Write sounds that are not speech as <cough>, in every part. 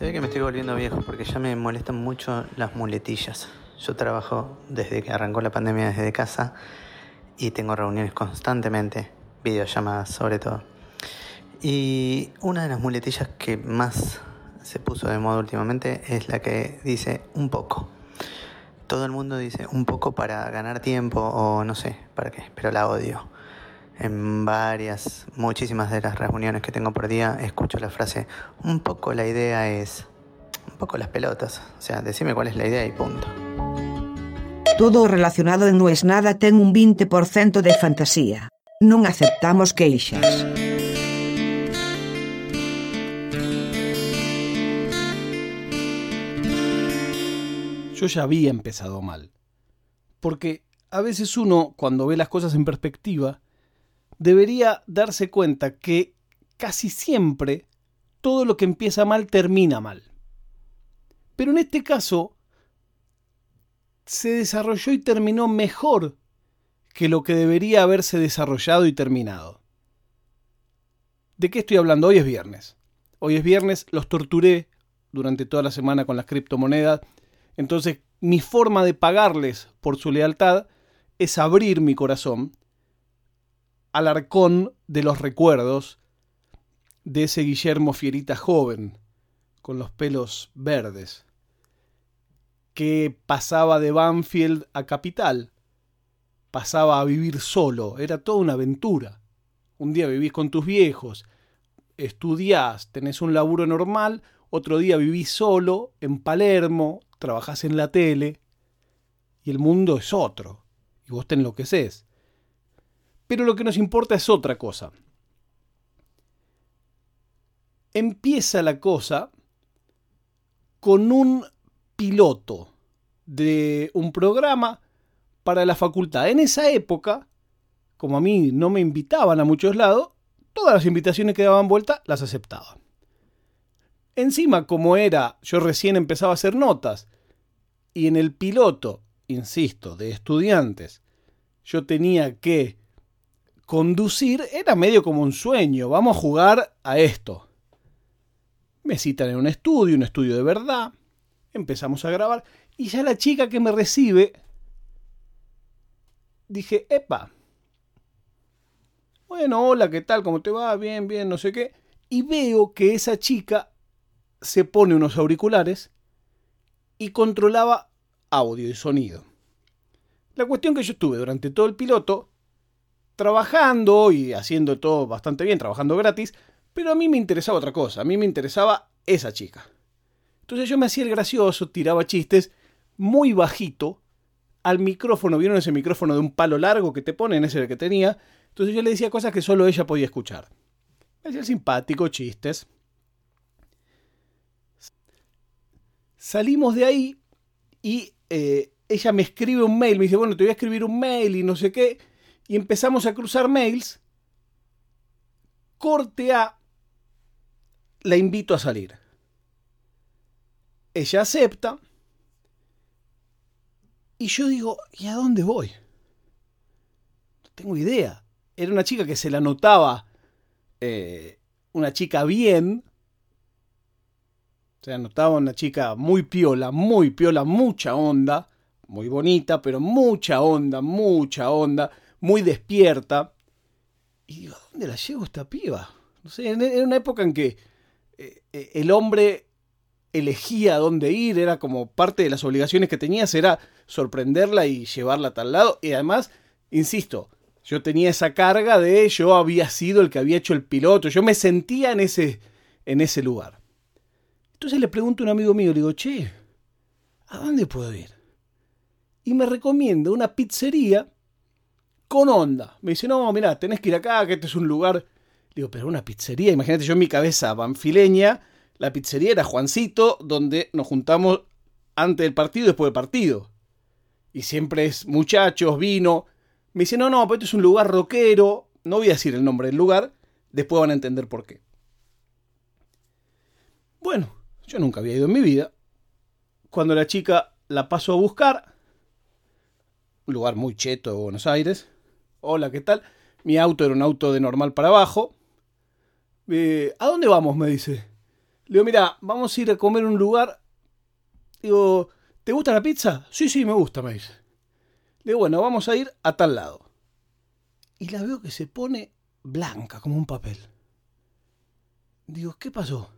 Se ve que me estoy volviendo viejo porque ya me molestan mucho las muletillas. Yo trabajo desde que arrancó la pandemia desde casa y tengo reuniones constantemente, videollamadas sobre todo. Y una de las muletillas que más se puso de moda últimamente es la que dice un poco. Todo el mundo dice un poco para ganar tiempo o no sé para qué, pero la odio. En varias, muchísimas de las reuniones que tengo por día escucho la frase un poco la idea es un poco las pelotas. O sea, decime cuál es la idea y punto. Todo relacionado en No es nada ten un 20% de fantasía. Non aceptamos queixas. Yo ya había empezado mal. Porque a veces uno, cuando ve las cosas en perspectiva, debería darse cuenta que casi siempre todo lo que empieza mal termina mal. Pero en este caso, se desarrolló y terminó mejor que lo que debería haberse desarrollado y terminado. ¿De qué estoy hablando? Hoy es viernes. Hoy es viernes, los torturé durante toda la semana con las criptomonedas. Entonces, mi forma de pagarles por su lealtad es abrir mi corazón al arcón de los recuerdos de ese Guillermo Fierita joven, con los pelos verdes que pasaba de Banfield a Capital. Pasaba a vivir solo, era toda una aventura. Un día vivís con tus viejos, estudiás, tenés un laburo normal, otro día vivís solo en Palermo, trabajás en la tele, y el mundo es otro, y vos te enloqueces. Pero lo que nos importa es otra cosa. Empieza la cosa con un piloto de un programa para la facultad. En esa época, como a mí no me invitaban a muchos lados, todas las invitaciones que daban vuelta las aceptaba. Encima, como era, yo recién empezaba a hacer notas, y en el piloto, insisto, de estudiantes, yo tenía que conducir, era medio como un sueño, vamos a jugar a esto. Me citan en un estudio, un estudio de verdad, empezamos a grabar y ya la chica que me recibe, dije, epa, bueno, hola, ¿qué tal? ¿Cómo te va? Bien, bien, no sé qué. Y veo que esa chica se pone unos auriculares y controlaba audio y sonido. La cuestión que yo estuve durante todo el piloto trabajando y haciendo todo bastante bien, trabajando gratis, pero a mí me interesaba otra cosa, a mí me interesaba esa chica. Entonces yo me hacía el gracioso, tiraba chistes muy bajito al micrófono. ¿Vieron ese micrófono de un palo largo que te ponen? Ese que tenía. Entonces yo le decía cosas que solo ella podía escuchar. Me hacía simpático, chistes. Salimos de ahí y eh, ella me escribe un mail. Me dice, bueno, te voy a escribir un mail y no sé qué. Y empezamos a cruzar mails. Corte A. La invito a salir. Ella acepta. Y yo digo, ¿y a dónde voy? No tengo idea. Era una chica que se la notaba eh, una chica bien. Se notaba una chica muy piola, muy piola, mucha onda. Muy bonita, pero mucha onda, mucha onda. Muy despierta. Y digo, ¿a dónde la llevo esta piba? No sé, era una época en que eh, eh, el hombre elegía dónde ir, era como parte de las obligaciones que tenías, era sorprenderla y llevarla a tal lado. Y además, insisto, yo tenía esa carga de yo había sido el que había hecho el piloto, yo me sentía en ese, en ese lugar. Entonces le pregunto a un amigo mío, le digo, che, ¿a dónde puedo ir? Y me recomienda una pizzería con onda. Me dice, no, mira, tenés que ir acá, que este es un lugar. digo, pero una pizzería, imagínate yo en mi cabeza banfileña, la pizzería era Juancito, donde nos juntamos antes del partido y después del partido. Y siempre es muchachos, vino. Me dice, no, no, pero esto es un lugar rockero. No voy a decir el nombre del lugar, después van a entender por qué. Bueno, yo nunca había ido en mi vida. Cuando la chica la pasó a buscar, un lugar muy cheto de Buenos Aires. Hola, ¿qué tal? Mi auto era un auto de normal para abajo. Eh, ¿A dónde vamos? me dice. Le digo, mira, vamos a ir a comer en un lugar. Digo, ¿te gusta la pizza? Sí, sí, me gusta, me dice. Le digo, bueno, vamos a ir a tal lado. Y la veo que se pone blanca como un papel. Digo, ¿qué pasó?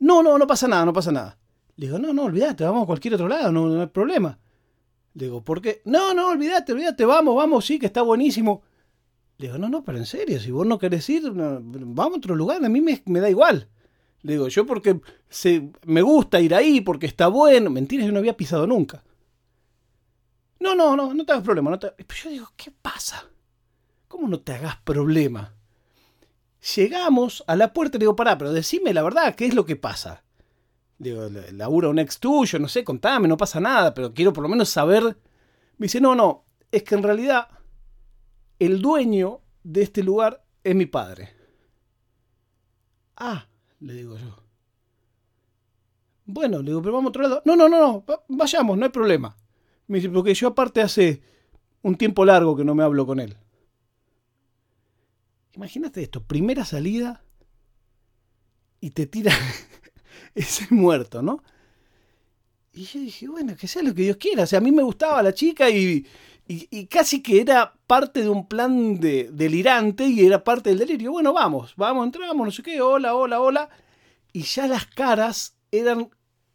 No, no, no pasa nada, no pasa nada. Le digo, no, no, olvídate, vamos a cualquier otro lado, no, no hay problema. Le digo, ¿por qué? No, no, olvídate, olvídate, vamos, vamos, sí, que está buenísimo. Le digo, no, no, pero en serio, si vos no querés ir, vamos a otro lugar, a mí me, da igual. Le digo, yo porque se, me gusta ir ahí, porque está bueno. Mentira, yo no había pisado nunca. No, no, no, no te hagas problema. No te... yo digo, ¿qué pasa? ¿Cómo no te hagas problema? Llegamos a la puerta y le digo, pará, pero decime la verdad, ¿qué es lo que pasa? Digo, labura un ex tuyo, no sé, contame, no pasa nada, pero quiero por lo menos saber. Me dice, no, no, es que en realidad el dueño de este lugar es mi padre. Ah, le digo yo. Bueno, le digo, pero vamos a otro lado. No, no, no, no, vayamos, no hay problema. Me dice, porque yo aparte hace un tiempo largo que no me hablo con él. Imagínate esto, primera salida y te tira <laughs> ese muerto, ¿no? Y yo dije, bueno, que sea lo que Dios quiera. O sea, a mí me gustaba la chica y, y, casi que era parte de un plan de, delirante y era parte del delirio. Bueno, vamos, vamos, entramos, no sé qué, hola, hola, hola. Y ya las caras eran,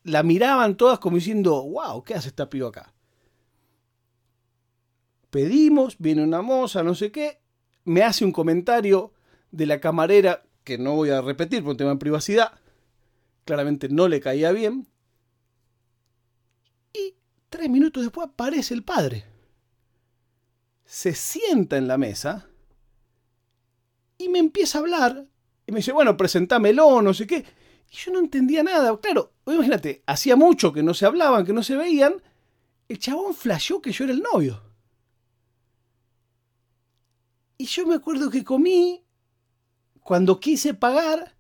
la miraban todas como diciendo, wow, ¿qué hace esta piba acá? Pedimos, viene una moza, no sé qué, me hace un comentario de la camarera que no voy a repetir por un tema de privacidad. Claramente no le caía bien. Y tres minutos después aparece el padre se sienta en la mesa y me empieza a hablar. Y me dice, bueno, presentámelo, no sé qué. Y yo no entendía nada. Claro, imagínate, hacía mucho que no se hablaban, que no se veían. El chabón flasheó que yo era el novio. Y yo me acuerdo que comí, cuando quise pagar,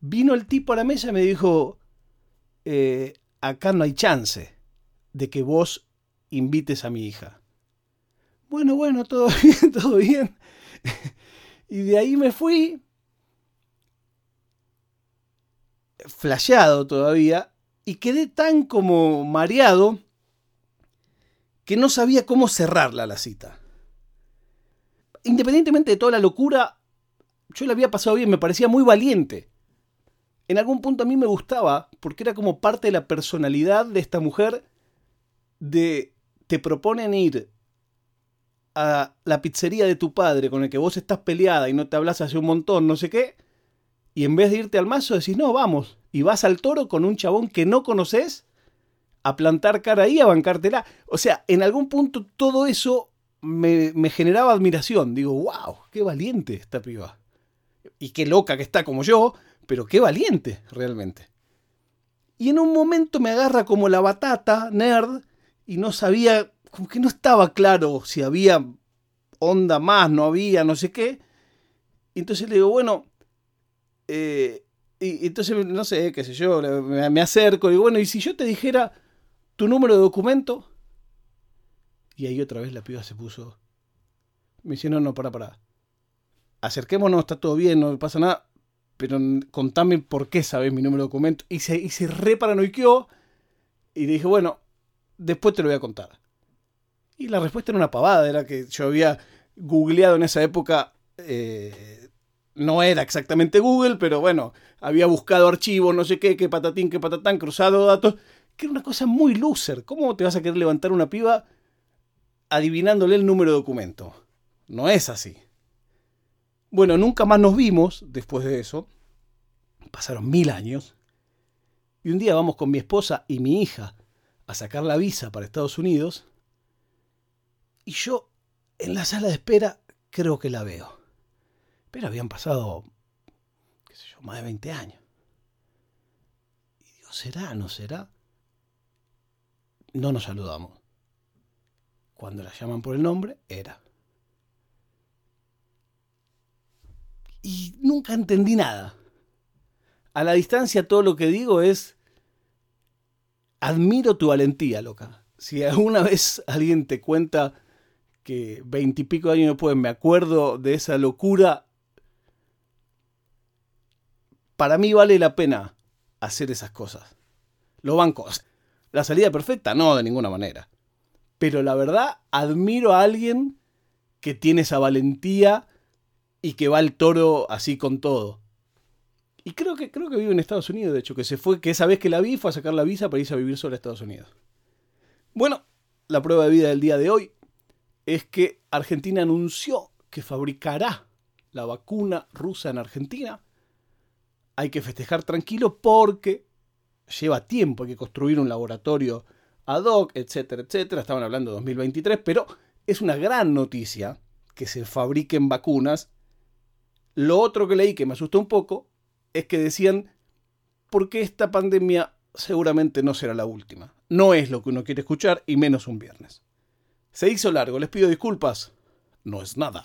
vino el tipo a la mesa y me dijo, eh, acá no hay chance de que vos invites a mi hija bueno, bueno, todo <laughs> bien, todo bien. <laughs> y de ahí me fui, flasheado todavía, y quedé tan como mareado que no sabía cómo cerrarla la cita. Independientemente de toda la locura, yo la había pasado bien, me parecía muy valiente. En algún punto a mí me gustaba, porque era como parte de la personalidad de esta mujer, de te proponen ir a la pizzería de tu padre con el que vos estás peleada y no te hablas hace un montón, no sé qué, y en vez de irte al mazo decís, no, vamos, y vas al toro con un chabón que no conoces a plantar cara ahí, a bancártela. O sea, en algún punto todo eso me, me generaba admiración. Digo, wow, qué valiente esta piba. Y qué loca que está como yo, pero qué valiente realmente. Y en un momento me agarra como la batata, nerd, y no sabía como que no estaba claro si había onda más, no había, no sé qué. Y entonces le digo, bueno, eh, y, entonces, no sé, qué sé yo, me, acerco y digo, bueno, ¿y si yo te dijera tu número de documento? Y ahí otra vez la piba se puso. Me dice, no, no, para, para. Acerquémonos, está todo bien, no pasa nada. Pero contame por qué sabes mi número de documento. Y se, y se re paranoiqueó. Y le dije, bueno, después te lo voy a contar. Y la respuesta era una pavada, era que yo había googleado en esa época, eh, no era exactamente Google, pero bueno, había buscado archivos, no sé qué, qué patatín, qué patatán, cruzado datos, que era una cosa muy loser. ¿Cómo te vas a querer levantar una piba adivinándole el número de documento? No es así. Bueno, nunca más nos vimos después de eso. Pasaron mil años. Y un día vamos con mi esposa y mi hija a sacar la visa para Estados Unidos y yo en la sala de espera creo que la veo. Pero habían pasado, qué sé yo, más de 20 años. Y digo, ¿será? ¿No será? No nos saludamos. Cuando la llaman por el nombre, era. Y nunca entendí nada. A la distancia todo lo que digo es, admiro tu valentía, loca. Si alguna vez alguien te cuenta que veintipico años después me acuerdo de esa locura, para mí vale la pena hacer esas cosas. Lo banco. La salida perfecta, no, de ninguna manera. Pero la verdad, admiro a alguien que tiene esa valentía y que va al toro así con todo. Y creo que, creo que vive en Estados Unidos, de hecho, que se fue, que esa vez que la vi fue a sacar la visa para irse a vivir solo a Estados Unidos. Bueno, la prueba de vida del día de hoy es que Argentina anunció que fabricará la vacuna rusa en Argentina. Hay que festejar tranquilo porque lleva tiempo, hay que construir un laboratorio ad hoc, etcétera, etcétera. Estaban hablando de 2023, pero es una gran noticia que se fabriquen vacunas. Lo otro que leí que me asustó un poco es que decían, porque esta pandemia seguramente no será la última. No es lo que uno quiere escuchar y menos un viernes. Se hizo largo, les pido disculpas. No es nada.